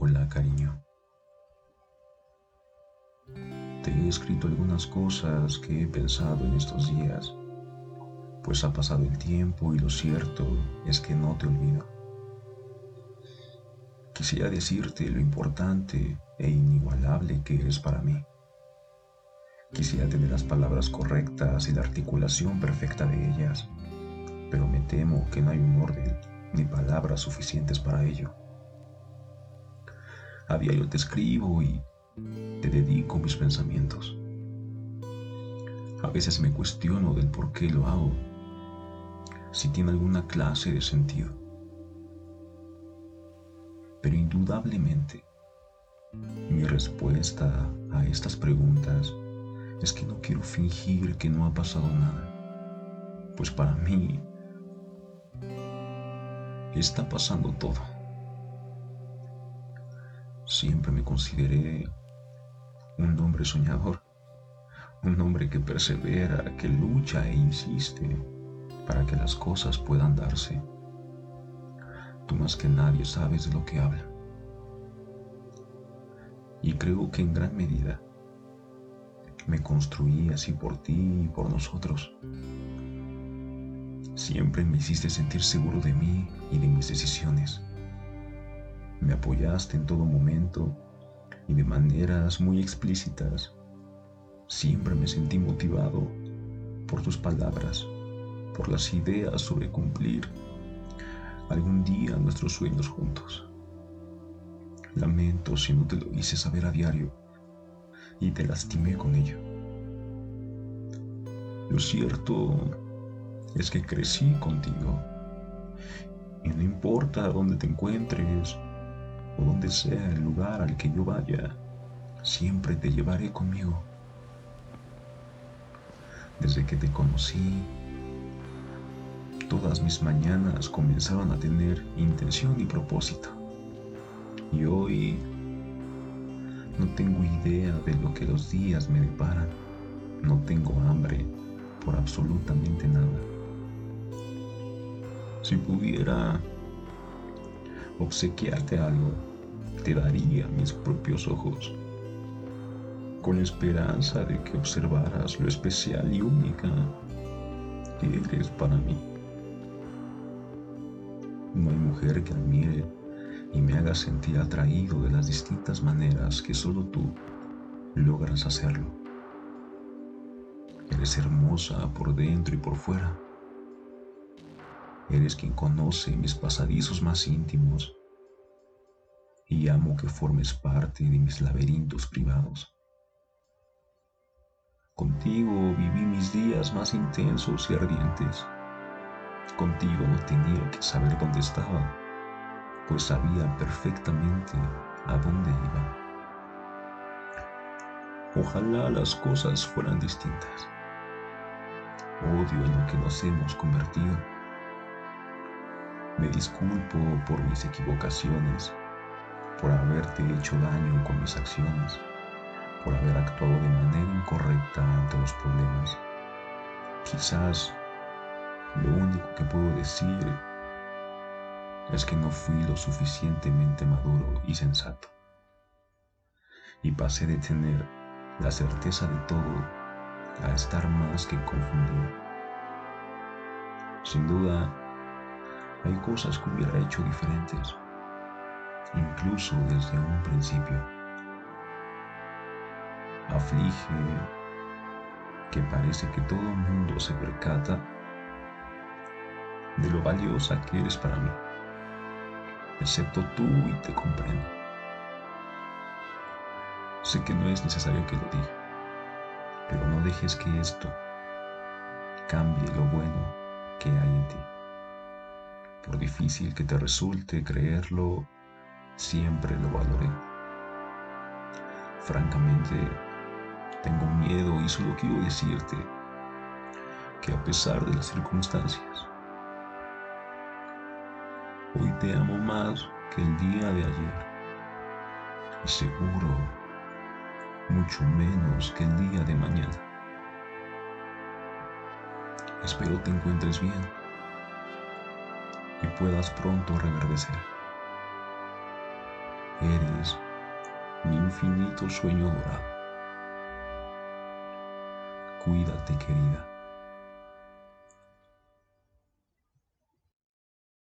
Hola, cariño. Te he escrito algunas cosas que he pensado en estos días, pues ha pasado el tiempo y lo cierto es que no te olvido. Quisiera decirte lo importante e inigualable que eres para mí. Quisiera tener las palabras correctas y la articulación perfecta de ellas, pero me temo que no hay un orden ni palabras suficientes para ello. A diario te escribo y te dedico mis pensamientos. A veces me cuestiono del por qué lo hago, si tiene alguna clase de sentido. Pero indudablemente, mi respuesta a estas preguntas es que no quiero fingir que no ha pasado nada, pues para mí está pasando todo. Siempre me consideré un hombre soñador, un hombre que persevera, que lucha e insiste para que las cosas puedan darse. Tú más que nadie sabes de lo que habla. Y creo que en gran medida me construí así por ti y por nosotros. Siempre me hiciste sentir seguro de mí y de mis decisiones me apoyaste en todo momento y de maneras muy explícitas. Siempre me sentí motivado por tus palabras, por las ideas sobre cumplir algún día nuestros sueños juntos. Lamento si no te lo hice saber a diario y te lastimé con ello. Lo cierto es que crecí contigo y no importa dónde te encuentres, o donde sea el lugar al que yo vaya, siempre te llevaré conmigo. Desde que te conocí, todas mis mañanas comenzaron a tener intención y propósito. Y hoy no tengo idea de lo que los días me deparan. No tengo hambre por absolutamente nada. Si pudiera obsequiarte algo, te daría mis propios ojos, con esperanza de que observaras lo especial y única que eres para mí. No hay mujer que admire y me haga sentir atraído de las distintas maneras que solo tú logras hacerlo. Eres hermosa por dentro y por fuera. Eres quien conoce mis pasadizos más íntimos y amo que formes parte de mis laberintos privados. Contigo viví mis días más intensos y ardientes. Contigo no tenía que saber dónde estaba, pues sabía perfectamente a dónde iba. Ojalá las cosas fueran distintas. Odio en lo que nos hemos convertido. Me disculpo por mis equivocaciones por haberte hecho daño con mis acciones, por haber actuado de manera incorrecta ante los problemas. Quizás lo único que puedo decir es que no fui lo suficientemente maduro y sensato. Y pasé de tener la certeza de todo a estar más que confundido. Sin duda, hay cosas que hubiera hecho diferentes incluso desde un principio. Aflige que parece que todo el mundo se percata de lo valiosa que eres para mí, excepto tú y te comprendo. Sé que no es necesario que lo diga, pero no dejes que esto cambie lo bueno que hay en ti. Por difícil que te resulte creerlo, siempre lo valoré. Francamente, tengo miedo y solo quiero decirte que a pesar de las circunstancias, hoy te amo más que el día de ayer y seguro mucho menos que el día de mañana. Espero te encuentres bien y puedas pronto reverdecer. Infinito sueño dorado. Cuídate, querida.